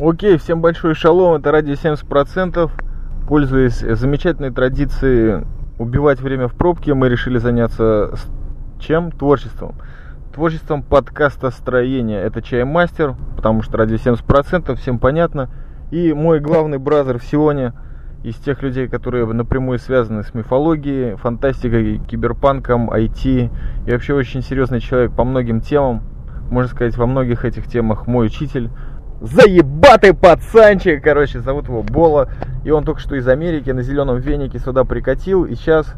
Окей, всем большой шалом, это радио 70%. Пользуясь замечательной традицией убивать время в пробке, мы решили заняться чем? Творчеством. Творчеством подкаста строения. Это Чаймастер, потому что радио 70%, всем понятно. И мой главный бразер в Сионе из тех людей, которые напрямую связаны с мифологией, фантастикой, киберпанком, IT. И вообще очень серьезный человек по многим темам. Можно сказать, во многих этих темах мой учитель. Заебатый пацанчик, короче, зовут его Бола. И он только что из Америки на зеленом венике сюда прикатил. И сейчас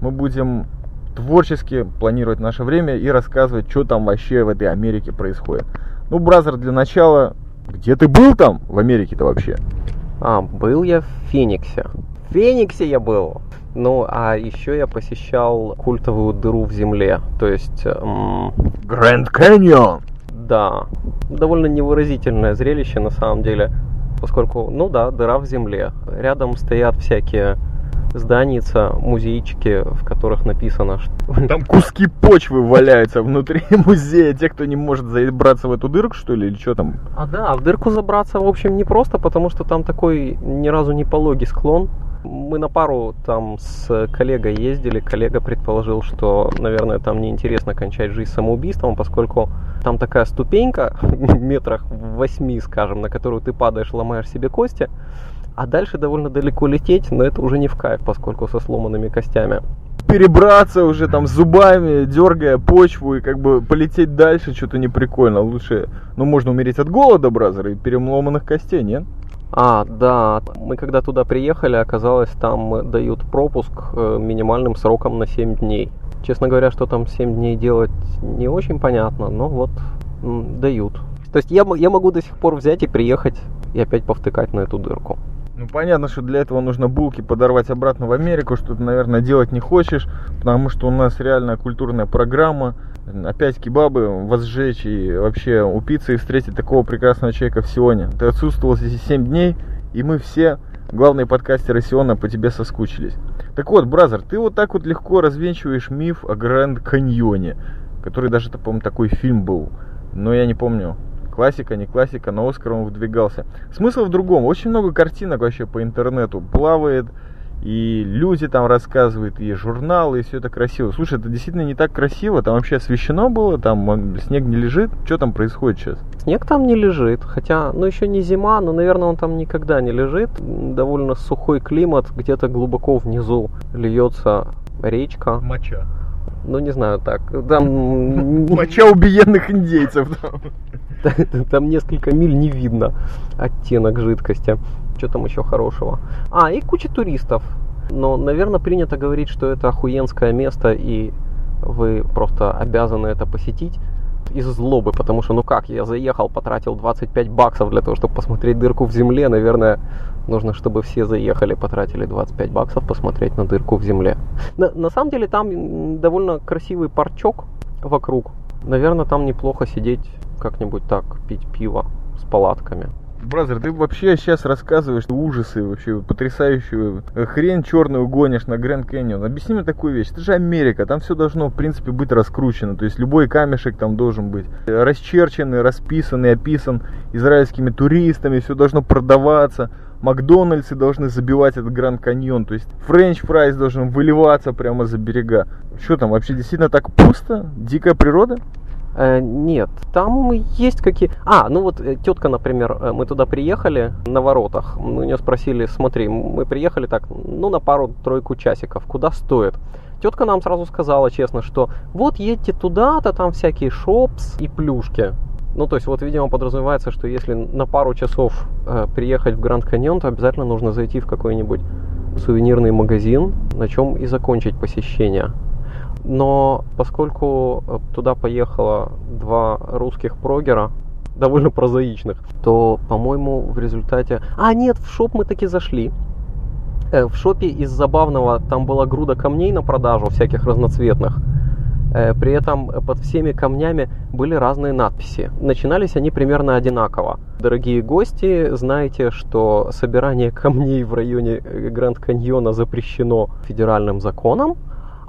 мы будем творчески планировать наше время и рассказывать, что там вообще в этой Америке происходит. Ну, бразер, для начала, где ты был там в Америке-то вообще? А, был я в Фениксе. В Фениксе я был. Ну, а еще я посещал культовую дыру в земле. То есть... Гранд Каньон! Да. Довольно невыразительное зрелище на самом деле. Поскольку, ну да, дыра в земле. Рядом стоят всякие зданица, музейчики, в которых написано, что... Там куски почвы валяются внутри музея. Те, кто не может забраться в эту дырку, что ли, или что там? А да, в дырку забраться, в общем, не просто, потому что там такой ни разу не пологий склон. Мы на пару там с коллегой ездили. Коллега предположил, что, наверное, там неинтересно кончать жизнь самоубийством, поскольку там такая ступенька метрах восьми, скажем, на которую ты падаешь, ломаешь себе кости. А дальше довольно далеко лететь, но это уже не в кайф, поскольку со сломанными костями. Перебраться уже там зубами, дергая почву и как бы полететь дальше, что-то не прикольно. Лучше, ну можно умереть от голода, бразер, и переломанных костей, нет? А, да, мы когда туда приехали, оказалось, там дают пропуск э, минимальным сроком на 7 дней. Честно говоря, что там 7 дней делать не очень понятно, но вот дают. То есть я, я могу до сих пор взять и приехать и опять повтыкать на эту дырку. Ну, понятно, что для этого нужно булки подорвать обратно в Америку, что ты, наверное, делать не хочешь, потому что у нас реальная культурная программа. Опять кебабы возжечь и вообще упиться и встретить такого прекрасного человека в Сионе. Ты отсутствовал здесь 7 дней, и мы все, главные подкастеры Сиона, по тебе соскучились. Так вот, бразер, ты вот так вот легко развенчиваешь миф о Гранд Каньоне, который даже, по-моему, такой фильм был, но я не помню, Классика, не классика, на Оскар он выдвигался. Смысл в другом. Очень много картинок вообще по интернету плавает, и люди там рассказывают, и журналы, и все это красиво. Слушай, это действительно не так красиво, там вообще освещено было, там снег не лежит. Что там происходит сейчас? Снег там не лежит, хотя, ну еще не зима, но, наверное, он там никогда не лежит. Довольно сухой климат, где-то глубоко внизу льется речка. Моча. Ну, не знаю, так. Там... Моча убиенных индейцев. Там несколько миль не видно оттенок жидкости. Что там еще хорошего? А, и куча туристов. Но, наверное, принято говорить, что это охуенское место, и вы просто обязаны это посетить из злобы, потому что, ну как, я заехал, потратил 25 баксов для того, чтобы посмотреть дырку в земле, наверное, нужно, чтобы все заехали, потратили 25 баксов посмотреть на дырку в земле. На, на самом деле там довольно красивый парчок вокруг. Наверное, там неплохо сидеть как-нибудь так пить пиво с палатками. Brother, ты вообще сейчас рассказываешь ужасы, вообще потрясающую хрень черную гонишь на Гранд Каньон. Объясни мне такую вещь. Это же Америка, там все должно, в принципе, быть раскручено. То есть любой камешек там должен быть расчерченный, расписанный, описан израильскими туристами, все должно продаваться. Макдональдсы должны забивать этот Гранд Каньон. То есть french fries должен выливаться прямо за берега. Что там, вообще действительно так пусто? Дикая природа? Э, нет, там есть какие... А, ну вот э, тетка, например, э, мы туда приехали на воротах. Мы у нее спросили, смотри, мы приехали так, ну на пару-тройку часиков, куда стоит? Тетка нам сразу сказала честно, что вот едьте туда-то, там всякие shops и плюшки. Ну, то есть, вот, видимо, подразумевается, что если на пару часов э, приехать в Гранд Каньон, то обязательно нужно зайти в какой-нибудь сувенирный магазин, на чем и закончить посещение. Но поскольку э, туда поехало два русских прогера, довольно прозаичных, то, по-моему, в результате... А, нет, в шоп мы таки зашли. Э, в шопе из забавного там была груда камней на продажу, всяких разноцветных. Э, при этом под всеми камнями были разные надписи. Начинались они примерно одинаково. Дорогие гости, знаете, что собирание камней в районе Гранд Каньона запрещено федеральным законом,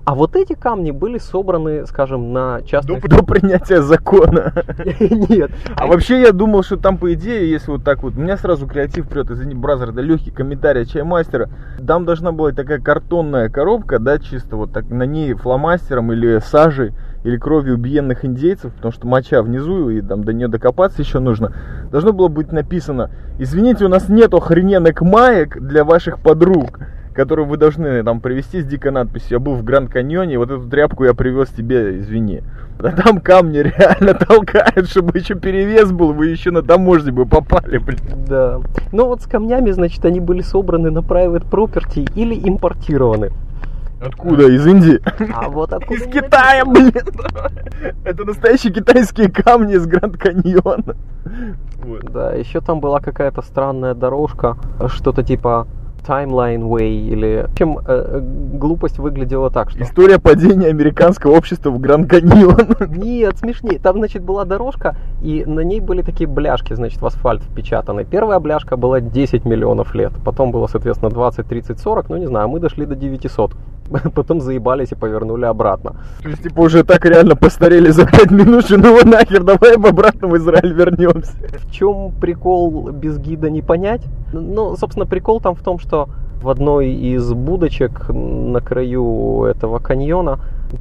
А вот эти камни были собраны, скажем, на частных... До, до принятия закона. Нет. А вообще я думал, что там по идее, если вот так вот, у меня сразу креатив прет, извини, бразер, да легкий комментарий от чаймастера. Там должна была такая картонная коробка, да, чисто вот так, на ней фломастером или сажей, или кровью убиенных индейцев, потому что моча внизу, и там до нее докопаться еще нужно. Должно было быть написано, извините, у нас нет охрененных маек для ваших подруг которую вы должны там привезти с дикой надписью. Я был в Гранд Каньоне, вот эту тряпку я привез тебе, извини. А там камни реально толкают, чтобы еще перевес был, вы еще на таможне бы попали, блин. Да. Ну вот с камнями, значит, они были собраны на private property или импортированы. Откуда? Из Индии? А вот откуда Из Китая, блин! Это настоящие китайские камни из Гранд Каньона. Вот. Да, еще там была какая-то странная дорожка, что-то типа Timeline Way или... В общем, э, глупость выглядела так, что... История падения американского общества в Гранд Каньон. Нет, смешнее. Там, значит, была дорожка, и на ней были такие бляшки, значит, в асфальт впечатаны. Первая бляшка была 10 миллионов лет, потом было, соответственно, 20, 30, 40, ну не знаю, мы дошли до 900. Потом заебались и повернули обратно. То есть, типа, уже так реально постарели за 5 минут, что ну нахер, давай обратно в Израиль вернемся. В чем прикол без гида не понять? Ну, собственно, прикол там в том, что в одной из будочек на краю этого каньона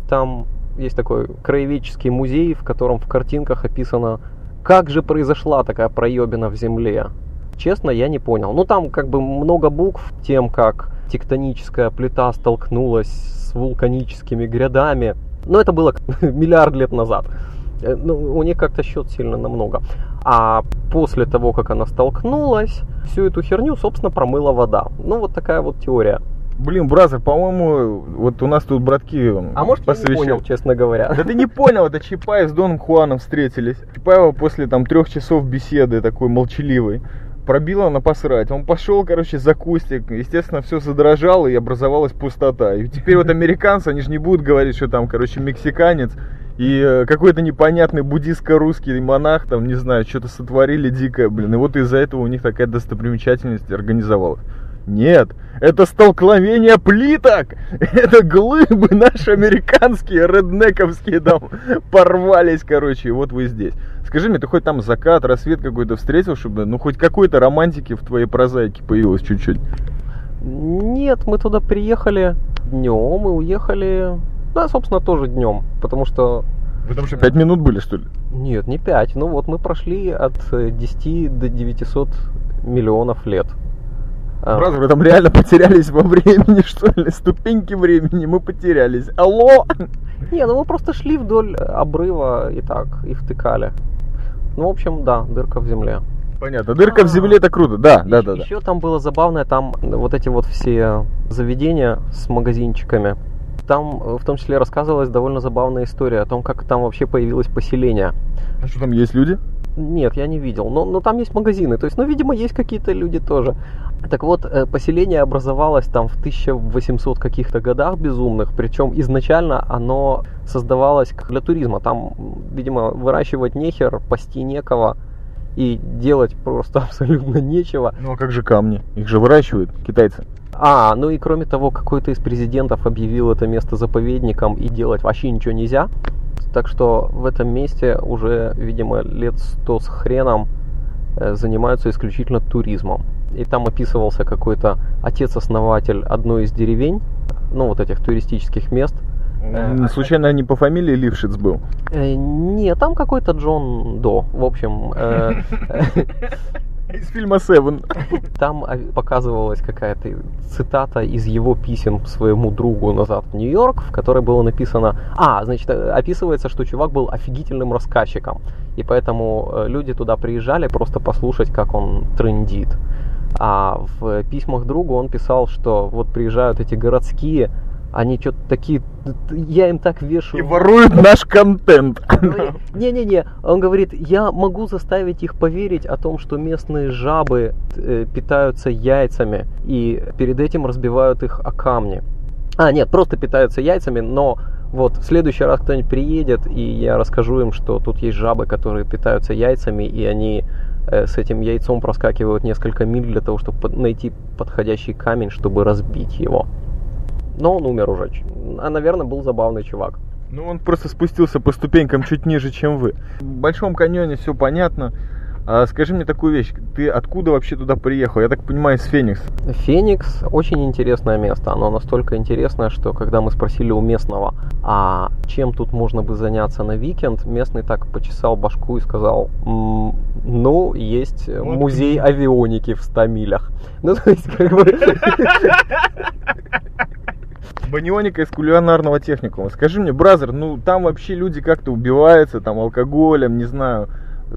там есть такой краеведческий музей, в котором в картинках описано, как же произошла такая проебина в земле. Честно, я не понял. Ну, там как бы много букв тем, как тектоническая плита столкнулась с вулканическими грядами. Но это было миллиард лет назад. Э, ну, у них как-то счет сильно намного. А после того, как она столкнулась, всю эту херню, собственно, промыла вода. Ну, вот такая вот теория. Блин, бразер, по-моему, вот у нас тут братки А может, посвящ... я не понял, честно говоря. Да ты не понял, это Чапаев с Доном Хуаном встретились. Чапаева после там трех часов беседы такой молчаливой пробило на посрать. Он пошел, короче, за кустик. Естественно, все задрожало и образовалась пустота. И теперь вот американцы, они же не будут говорить, что там, короче, мексиканец и э, какой-то непонятный буддистско-русский монах, там, не знаю, что-то сотворили дикое, блин. И вот из-за этого у них такая достопримечательность организовалась. Нет, это столкновение плиток. Это глыбы наши американские, реднековские там порвались, короче, и вот вы здесь. Скажи мне, ты хоть там закат, рассвет какой-то встретил, чтобы, ну, хоть какой-то романтики в твоей прозаике появилось чуть-чуть? Нет, мы туда приехали днем и уехали, да, собственно, тоже днем, потому что... Потому что 5 минут были, что ли? Нет, не 5. Ну вот мы прошли от 10 до 900 миллионов лет. Брат, вы там реально потерялись во времени, что ли? Ступеньки времени мы потерялись. Алло! Не, ну мы просто шли вдоль обрыва и так, и втыкали. Ну, в общем, да, дырка в земле. Понятно. Дырка в земле это круто, да, да, да. Еще там было забавное, там вот эти вот все заведения с магазинчиками. Там э, в том числе рассказывалась довольно забавная история о том, как там вообще появилось поселение. А что там есть люди? Нет, я не видел. Но, но там есть магазины. То есть, ну, видимо, есть какие-то люди тоже. Так вот, э, поселение образовалось там в 1800 каких-то годах безумных. Причем изначально оно создавалось для туризма. Там, видимо, выращивать нехер, пасти некого и делать просто абсолютно нечего. Ну а как же камни? Их же выращивают китайцы. А, ну и кроме того, какой-то из президентов объявил это место заповедником и делать вообще ничего нельзя. Так что в этом месте уже, видимо, лет сто с хреном э, занимаются исключительно туризмом. И там описывался какой-то отец-основатель одной из деревень, ну вот этих туристических мест. Э, случайно не по фамилии Лившиц был? Э, нет, там какой-то Джон До. В общем, Из фильма Севен. Там показывалась какая-то цитата из его писем своему другу назад в Нью-Йорк, в которой было написано... А, значит, описывается, что чувак был офигительным рассказчиком. И поэтому э, люди туда приезжали просто послушать, как он трендит. А в письмах другу он писал, что вот приезжают эти городские они что-то такие, я им так вешаю. И воруют наш контент. Не-не-не, он говорит, я могу заставить их поверить о том, что местные жабы э, питаются яйцами и перед этим разбивают их о камни. А, нет, просто питаются яйцами, но вот в следующий раз кто-нибудь приедет, и я расскажу им, что тут есть жабы, которые питаются яйцами, и они э, с этим яйцом проскакивают несколько миль для того, чтобы найти подходящий камень, чтобы разбить его. Но он умер уже. А, наверное, был забавный чувак. Ну, он просто спустился по ступенькам чуть ниже, чем вы. В Большом каньоне все понятно. А скажи мне такую вещь, ты откуда вообще туда приехал? Я так понимаю, из Феникс. Феникс очень интересное место. Оно настолько интересное, что когда мы спросили у местного, а чем тут можно бы заняться на викенд, местный так почесал башку и сказал, «М, ну, есть Вот. музей авионики в 100 милях. Ну, то есть, как бы... Банионика из кулинарного техникума. Скажи мне, brother, ну там вообще люди как-то убиваются, там алкоголем, не знаю,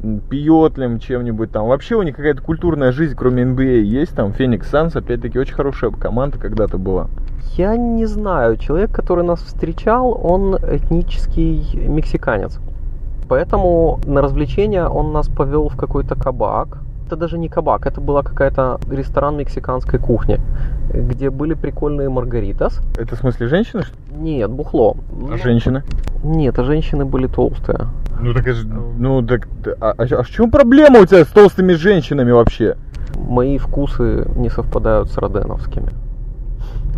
м, пьетлем, чем-нибудь там. Вообще у них какая-то культурная жизнь, кроме NBA, есть там. Phoenix Suns, опять-таки, очень хорошая команда когда-то была. Я не знаю, человек, который нас встречал, он этнический мексиканец. Поэтому на развлечения он нас повел в какой-то кабак. Это даже не кабак, это была какая-то ресторан мексиканской кухни, где были прикольные маргаритас. Это в смысле женщины? Нет, бухло. А женщины? Нет, а женщины были толстые. Ну так, ж- ну так, а, а, а в чем проблема у тебя с толстыми женщинами вообще? Мои вкусы не совпадают с роденовскими.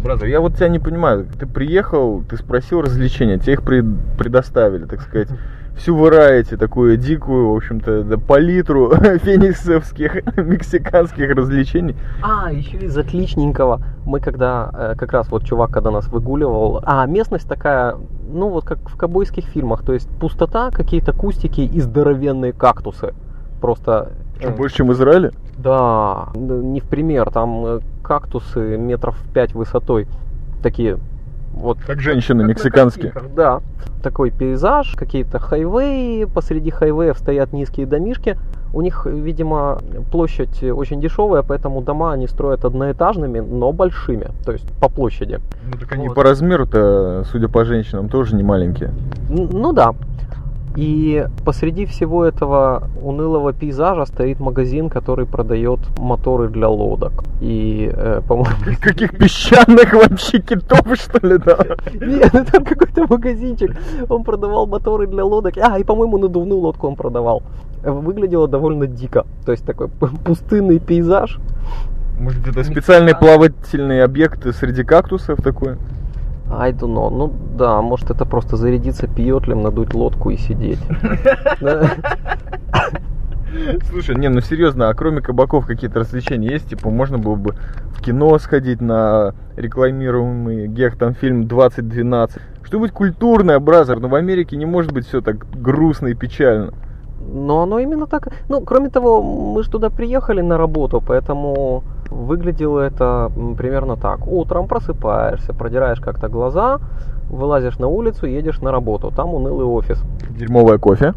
Бразер, я вот тебя не понимаю. Ты приехал, ты спросил развлечения, тебе их пред- предоставили, так сказать. Всю варайте такую дикую, в общем-то, да, палитру фениксовских, мексиканских развлечений. А, еще из отличненького. Мы когда, э, как раз вот чувак, когда нас выгуливал, а местность такая, ну вот как в кобойских фильмах, то есть пустота, какие-то кустики и здоровенные кактусы. Просто... Что, э, больше, чем в Израиле? Да, не в пример, там э, кактусы метров 5 высотой, такие вот Как женщины как мексиканские. Да. Такой пейзаж, какие-то хайвеи, посреди хайвеев стоят низкие домишки. У них, видимо, площадь очень дешевая, поэтому дома они строят одноэтажными, но большими, то есть по площади. Ну так они Вот. по размеру-то, судя по женщинам, тоже не маленькие. Ну да. И посреди всего этого унылого пейзажа стоит магазин, который продает моторы для лодок. И, э, по-моему, Каких песчаных вообще китов, что ли, да? Нет, ну там какой-то магазинчик. Он продавал моторы для лодок. А, и, по-моему, надувную лодку он продавал. Выглядело довольно дико. То есть такой пустынный пейзаж. Может, это специальные плавательные объекты среди кактусов такой? I don't know. Ну да, может это просто зарядиться пьетлем, надуть лодку и сидеть. Слушай, не, ну серьезно, а кроме кабаков какие-то развлечения есть? Типа, можно было бы в кино сходить на рекламируемый гехтом фильм 2012. Что-нибудь культурное, бразер, но в Америке не может быть все так грустно и печально. Но оно именно так. Ну, кроме того, мы же туда приехали на работу, поэтому выглядело это примерно так. Утром просыпаешься, продираешь как-то глаза, вылазишь на улицу, едешь на работу. Там унылый офис. Дерьмовое кофе.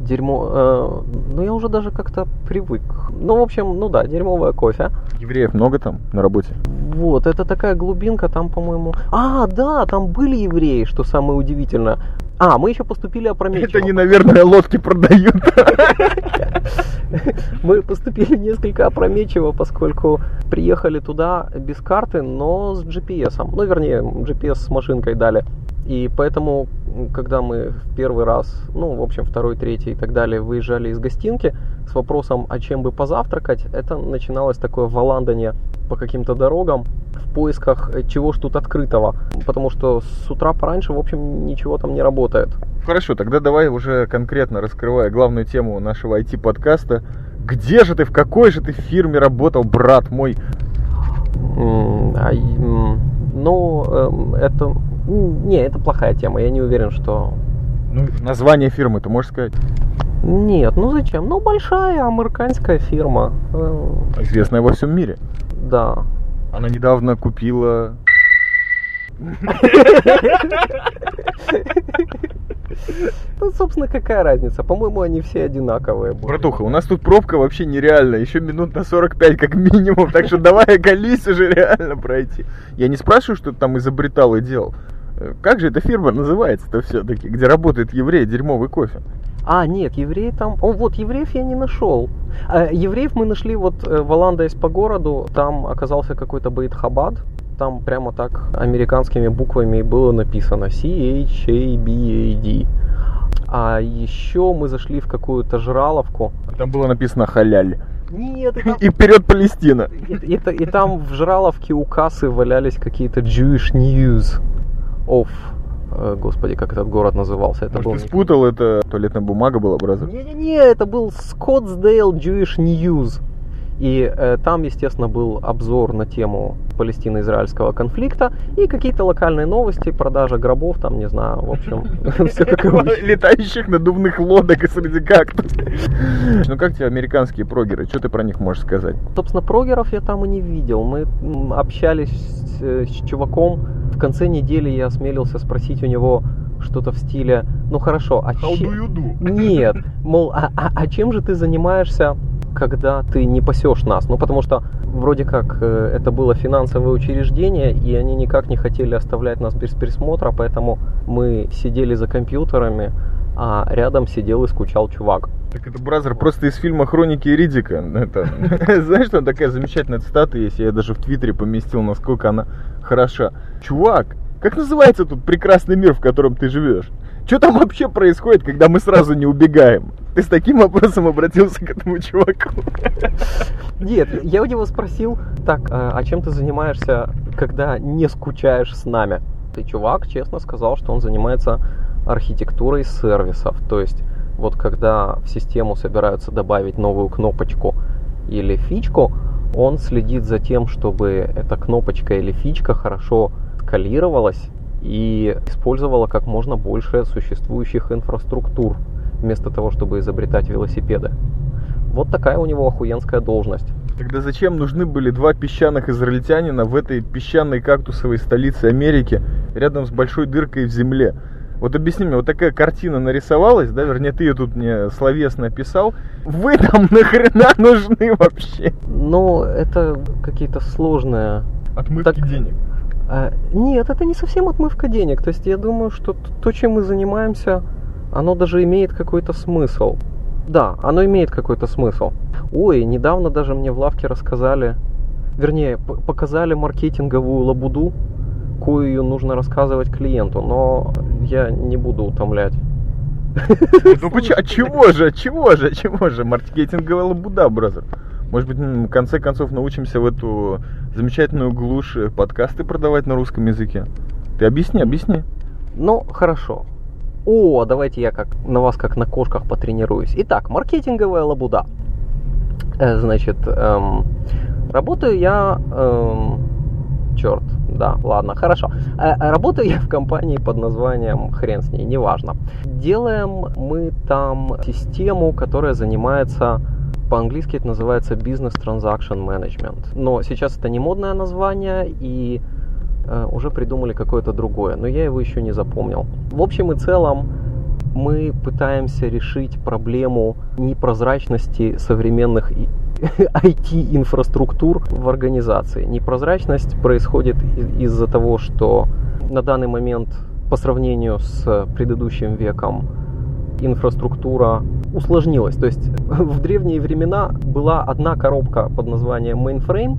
Дерьмо. э, ну, я уже даже как-то привык. Ну, в общем, ну да, дерьмовое кофе. Евреев много там на работе. Вот, это такая глубинка, там, по-моему... А, да, там были евреи, что самое удивительное. А, мы еще поступили опрометчиво. Это они, наверное, лодки продают. Мы поступили несколько опрометчиво, поскольку приехали туда без карты, но с GPS. Ну, вернее, GPS с машинкой дали. И поэтому, когда мы в первый раз, ну, в общем, второй, третий и так далее, выезжали из гостинки с вопросом, а чем бы позавтракать, это начиналось такое валандание по каким-то дорогам в поисках э, чего ж тут открытого. Потому что с утра пораньше, в общем, ничего там не работает. Хорошо, тогда давай уже конкретно раскрывая главную тему нашего IT-подкаста. Где же ты, в какой же ты фирме работал, брат мой? А, Ну, эм, это... Не, это плохая тема. Я не уверен, что... Ну, название фирмы, ты можешь сказать? Нет, ну зачем? Ну, большая американская фирма. Э, Известная во всем мире. Да. Она недавно купила... Ну, собственно, какая разница? По-моему, они все одинаковые. Братуха, у нас тут пробка вообще нереальная, еще минут на 45 как минимум, так что давай колись уже реально пройти. Я не спрашиваю, что ты там изобретал и делал. Э, Как же эта фирма называется-то все-таки, где работает еврей, дерьмовый кофе? А, нет, евреи там... О, вот, евреев я не нашел. А, евреев мы нашли вот э, валандаясь по городу. Там оказался какой-то Бейт Хабад. Там прямо так американскими буквами и было написано C-H-A-B-A-D. А еще мы зашли в какую-то жраловку. Там было написано халяль. Нет, и там, И вперед Палестина. и, и та- и там в жраловке у кассы валялись какие-то Jewish News of... э, Господи, как этот город назывался? Это Может, был... ты спутал, это туалетная бумага была, бразер? Не-не-не, это был Scottsdale Jewish News. И э, там, естественно, был обзор на тему палестино-израильского конфликта и какие-то локальные новости, продажа гробов, там, не знаю, в общем, все как. Летающих надувных лодок и среди кактус. Ну как тебе американские прогеры? Что ты про них можешь сказать? Собственно, прогеров я там и не видел. Мы общались с, э, с чуваком. В конце недели я осмелился спросить у него что-то в стиле, ну хорошо, а че- you do? Нет, мол, а, а- а чем же ты занимаешься, когда ты не пасешь нас? Ну, потому что вроде как э, это было финансовое учреждение, и они никак не хотели оставлять нас без присмотра, поэтому мы сидели за компьютерами, а рядом сидел и скучал чувак. Так это бразер просто из фильма Хроники Ридика. Это, знаешь, там такая замечательная цитата есть, я даже в Твиттере поместил, насколько она хороша. Чувак, как называется тут прекрасный мир, в котором ты живешь? Что там вообще происходит, когда мы сразу не убегаем? Ты с таким вопросом обратился к этому чуваку. Нет, я у него спросил, так, а а чем ты занимаешься, когда не скучаешь с нами? И чувак честно сказал, что он занимается архитектурой сервисов. То есть, вот когда в систему собираются добавить новую кнопочку или фичку, он следит за тем, чтобы эта кнопочка или фичка хорошо скалировалась и использовала как можно больше существующих инфраструктур, вместо того, чтобы изобретать велосипеды. Вот такая у него охуенская должность. Тогда зачем нужны были два песчаных израильтянина в этой песчаной кактусовой столице Америки, рядом с большой дыркой в земле? Вот объясни мне, вот такая картина нарисовалась, да, вернее, ты ее тут мне словесно описал. Вы там нахрена нужны вообще? Но это какие-то сложные... Отмывки Так- денег. А, нет, это не совсем отмывка денег. То есть я думаю, что то, чем мы занимаемся, оно даже имеет какой-то смысл. Да, оно имеет какой-то смысл. Ой, недавно даже мне в лавке рассказали, вернее, показали маркетинговую лабуду, кою нужно рассказывать клиенту, но я не буду утомлять. Ну почему? А чего же? Чего же? Чего же? Маркетинговая лабуда, бразер. Может быть, в конце концов научимся в эту замечательную глушь э, подкасты продавать на русском языке? Ты объясни, объясни. Ну, хорошо. О, давайте я как на вас как на кошках потренируюсь. Итак, маркетинговая лабуда. Э, Значит, эм, работаю я... черт, да, ладно, хорошо. Э, работаю я в компании под названием хрен с ней, неважно. Делаем мы там систему, которая занимается по-английски это называется Business Transaction Management. Но сейчас это не модное название, и э, уже придумали какое-то другое, но я его еще не запомнил. В общем и целом мы пытаемся решить проблему непрозрачности современных IT-инфраструктур в организации. Непрозрачность происходит из-за того, что на данный момент по сравнению с предыдущим веком инфраструктура усложнилась. То есть в древние времена была одна коробка под названием mainframe,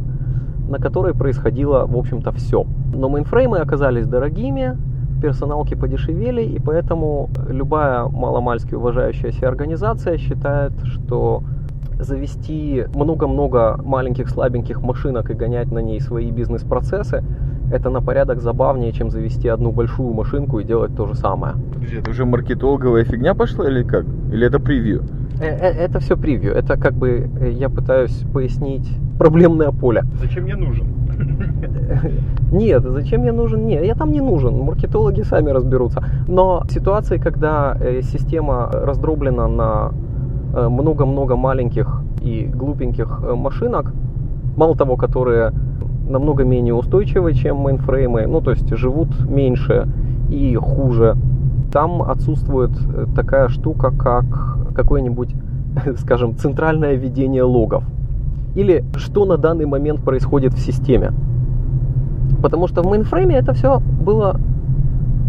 на которой происходило, в общем-то, все. Но мейнфреймы оказались дорогими, персоналки подешевели, и поэтому любая маломальски уважающаяся организация считает, что завести много-много маленьких слабеньких машинок и гонять на ней свои бизнес-процессы, это на порядок забавнее, чем завести одну большую машинку и делать то же самое. Подожди, это уже маркетолговая фигня пошла или как? Или это превью? Э, э, Это все превью. Это как бы э, я пытаюсь пояснить проблемное поле. Зачем мне нужен? Нет, зачем я нужен? Нет, я там не нужен. Маркетологи сами разберутся. Но в ситуации, когда система раздроблена на много-много маленьких и глупеньких э, машинок, мало того, которые намного менее устойчивы, чем мейнфреймы, ну то есть живут меньше и хуже, там отсутствует э, такая штука, как какое-нибудь, скажем, центральное ведение логов. Или что на данный момент происходит в системе. Потому что в мейнфрейме это все было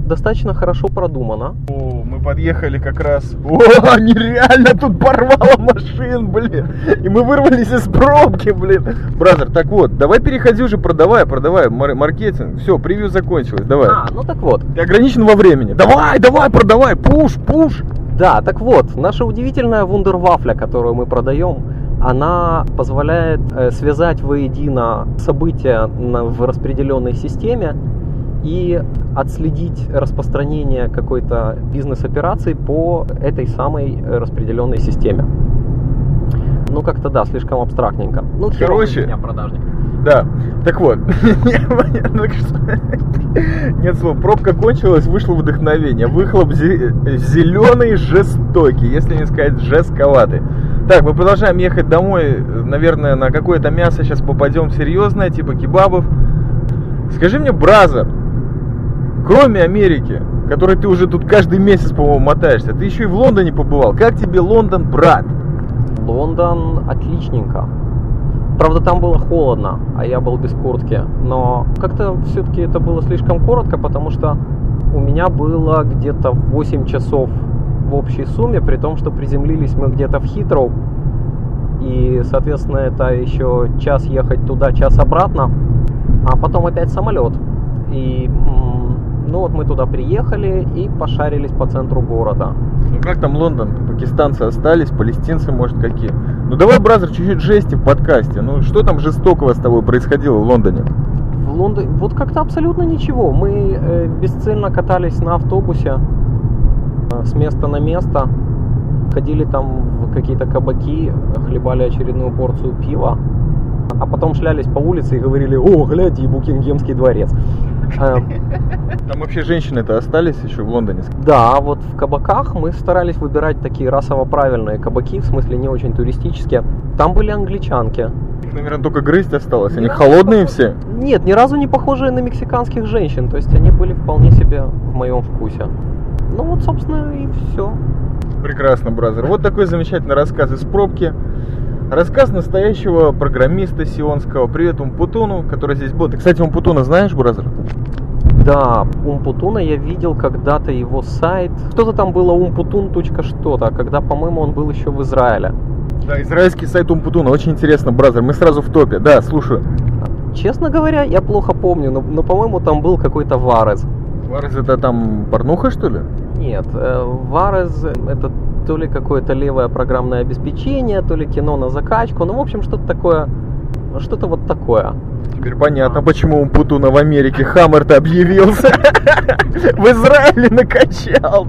достаточно хорошо продумано. О, мы подъехали как раз. О, нереально тут порвало машин, блин. И мы вырвались из пробки, блин. Brother, так вот, давай переходи уже, продавай, продавай, мар- маркетинг. Все, превью закончилось, давай. А, ну так вот. Ты ограничен во времени. Давай, давай, продавай, пуш, пуш. Да, так вот, наша удивительная вундервафля, которую мы продаем, она позволяет э, связать воедино события в распределенной системе и отследить распространение какой-то бизнес-операции по этой самой распределенной системе. Ну, как-то да, слишком абстрактненько. Ну, Короче, меня продажник. Да, так вот, нет слов, пробка кончилась, вышло вдохновение, выхлоп зеленый, жестокий, если не сказать жестковатый. Так, мы продолжаем ехать домой, наверное, на какое-то мясо сейчас попадем серьезное, типа кебабов. Скажи мне, бразер, кроме Америки, которой ты уже тут каждый месяц, по-моему, мотаешься, ты еще и в Лондоне побывал. Как тебе Лондон, брат? Лондон отличненько. Правда, там было холодно, а я был без куртки. Но как-то все-таки это было слишком коротко, потому что у меня было где-то 8 часов в общей сумме, при том, что приземлились мы где-то в Хитроу. И, соответственно, это еще час ехать туда, час обратно. А потом опять самолет. И ну вот мы туда приехали и пошарились по центру города. Ну как там Лондон? Пакистанцы остались, палестинцы, может, какие? Ну давай, бразер, чуть-чуть жести в подкасте. Ну что там жестокого с тобой происходило в Лондоне? В Лондоне вот как-то абсолютно ничего. Мы э, бесцельно катались на автобусе э, с места на место. Ходили там в какие-то кабаки, хлебали очередную порцию пива. А потом шлялись по улице и говорили, о, гляди, Букингемский дворец. Там вообще женщины-то остались еще в Лондоне? Да, вот в кабаках мы старались выбирать такие расово правильные кабаки, в смысле не очень туристические. Там были англичанки. Их, наверное, только грызть осталось. Они холодные все? Нет, ни разу не похожие на мексиканских женщин. То есть они были вполне себе в моем вкусе. Ну вот, собственно, и все. Прекрасно, бразер. Вот такой замечательный рассказ из пробки. Рассказ настоящего программиста сионского. Привет Умпутуну, который здесь был. Ты, кстати, Умпутуна знаешь, бразер? Да, Умпутуна я видел когда-то его сайт. Что-то там было что-то, когда, по-моему, он был еще в Израиле. Да, израильский сайт Умпутуна. Очень интересно, бразер. Мы сразу в топе. Да, слушаю. Честно говоря, я плохо помню, но, но по-моему, там был какой-то Варез. Варез это там порнуха, что ли? Нет, э, Варез это то ли какое-то левое программное обеспечение, то ли кино на закачку, ну, в общем, что-то такое, что-то вот такое. Теперь понятно, почему он Путуна в Америке Хаммер-то объявился. В Израиле накачал.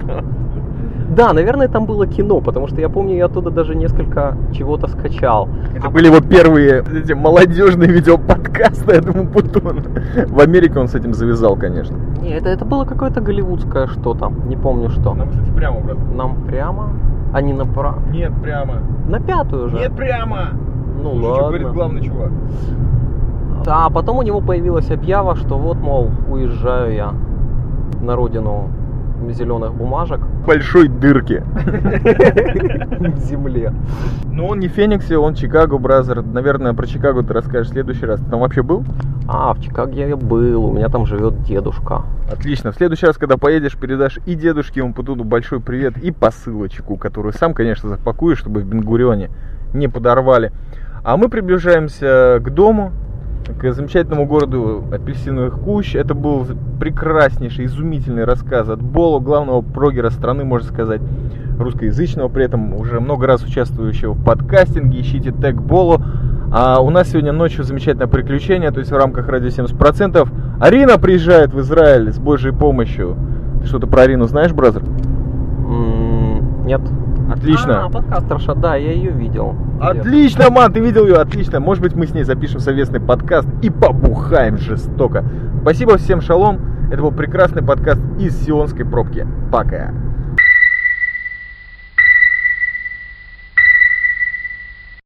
Да, наверное, там было кино, потому что я помню, я оттуда даже несколько чего-то скачал. Это а были его первые эти молодежные видеоподкасты, я думаю, Путун. В Америке он с этим завязал, конечно. Не, это, это было какое-то голливудское что-то, не помню что. Нам, кстати, прямо, брат. Нам прямо? А не направо? Нет, прямо. На пятую же. Нет, прямо. Ну Слушай, ладно. Что говорит главный чувак? А потом у него появилась объява, что вот, мол, уезжаю я на родину зеленых бумажек. Большой дырки. В земле. Ну, он не Фениксе, он Чикаго, бразер. Наверное, про Чикаго ты расскажешь в следующий раз. Ты там вообще был? А, в Чикаго я был, у меня там живет дедушка. Отлично. В следующий раз, когда поедешь, передашь и дедушке Умпутуну большой привет, и посылочку, которую сам, конечно, запакуешь, чтобы в Бенгурионе не подорвали. А мы приближаемся к дому, к замечательному городу апельсиновых кущ. Это был прекраснейший, изумительный рассказ от Боло, главного прогера страны, можно сказать, русскоязычного, при этом уже много раз участвующего в подкастинге. Ищите тег Боло. А у нас сегодня ночью замечательное приключение, то есть в рамках радио 70%. Арина приезжает в Израиль с Божьей помощью. Ты что-то про Арину знаешь, бразер? Нет. Отлично. А, подкастерша, да, я ее видел. Отлично, ман, ты видел ее, отлично. Может быть, мы с ней запишем совместный подкаст и побухаем жестоко. Спасибо всем, шалом. Это был прекрасный подкаст из Сионской пробки. Пока.